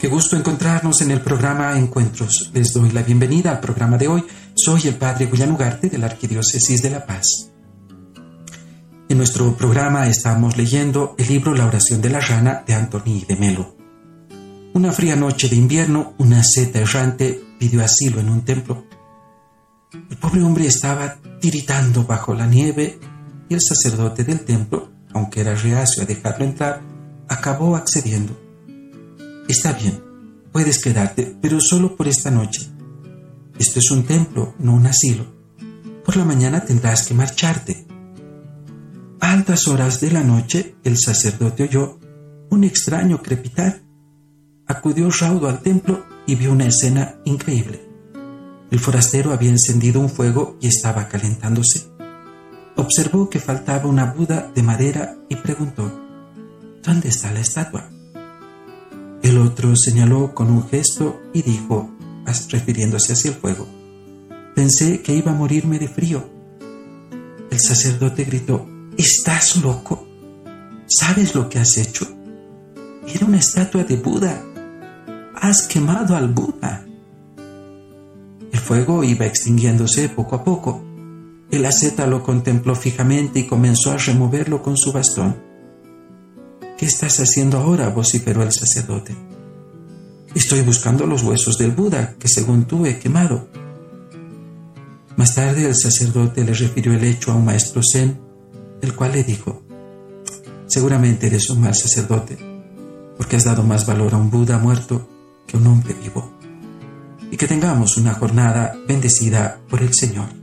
Qué gusto encontrarnos en el programa Encuentros. Les doy la bienvenida al programa de hoy. Soy el Padre William Ugarte de la Arquidiócesis de La Paz. En nuestro programa estamos leyendo el libro La oración de la rana de Antoni de Melo. Una fría noche de invierno, una seta errante pidió asilo en un templo. El pobre hombre estaba tiritando bajo la nieve y el sacerdote del templo, aunque era reacio a dejarlo entrar, acabó accediendo. Está bien, puedes quedarte, pero solo por esta noche. Esto es un templo, no un asilo. Por la mañana tendrás que marcharte. A altas horas de la noche, el sacerdote oyó un extraño crepitar. Acudió raudo al templo y vio una escena increíble. El forastero había encendido un fuego y estaba calentándose. Observó que faltaba una Buda de madera y preguntó, ¿Dónde está la estatua? El otro señaló con un gesto y dijo, refiriéndose hacia el fuego, pensé que iba a morirme de frío. El sacerdote gritó, ¿estás loco? ¿Sabes lo que has hecho? Era una estatua de Buda. Has quemado al Buda. El fuego iba extinguiéndose poco a poco. El asceta lo contempló fijamente y comenzó a removerlo con su bastón. ¿Qué estás haciendo ahora? vociferó el sacerdote. Estoy buscando los huesos del Buda que según tú he quemado. Más tarde el sacerdote le refirió el hecho a un maestro zen, el cual le dijo, seguramente eres un mal sacerdote, porque has dado más valor a un Buda muerto que a un hombre vivo. Y que tengamos una jornada bendecida por el Señor.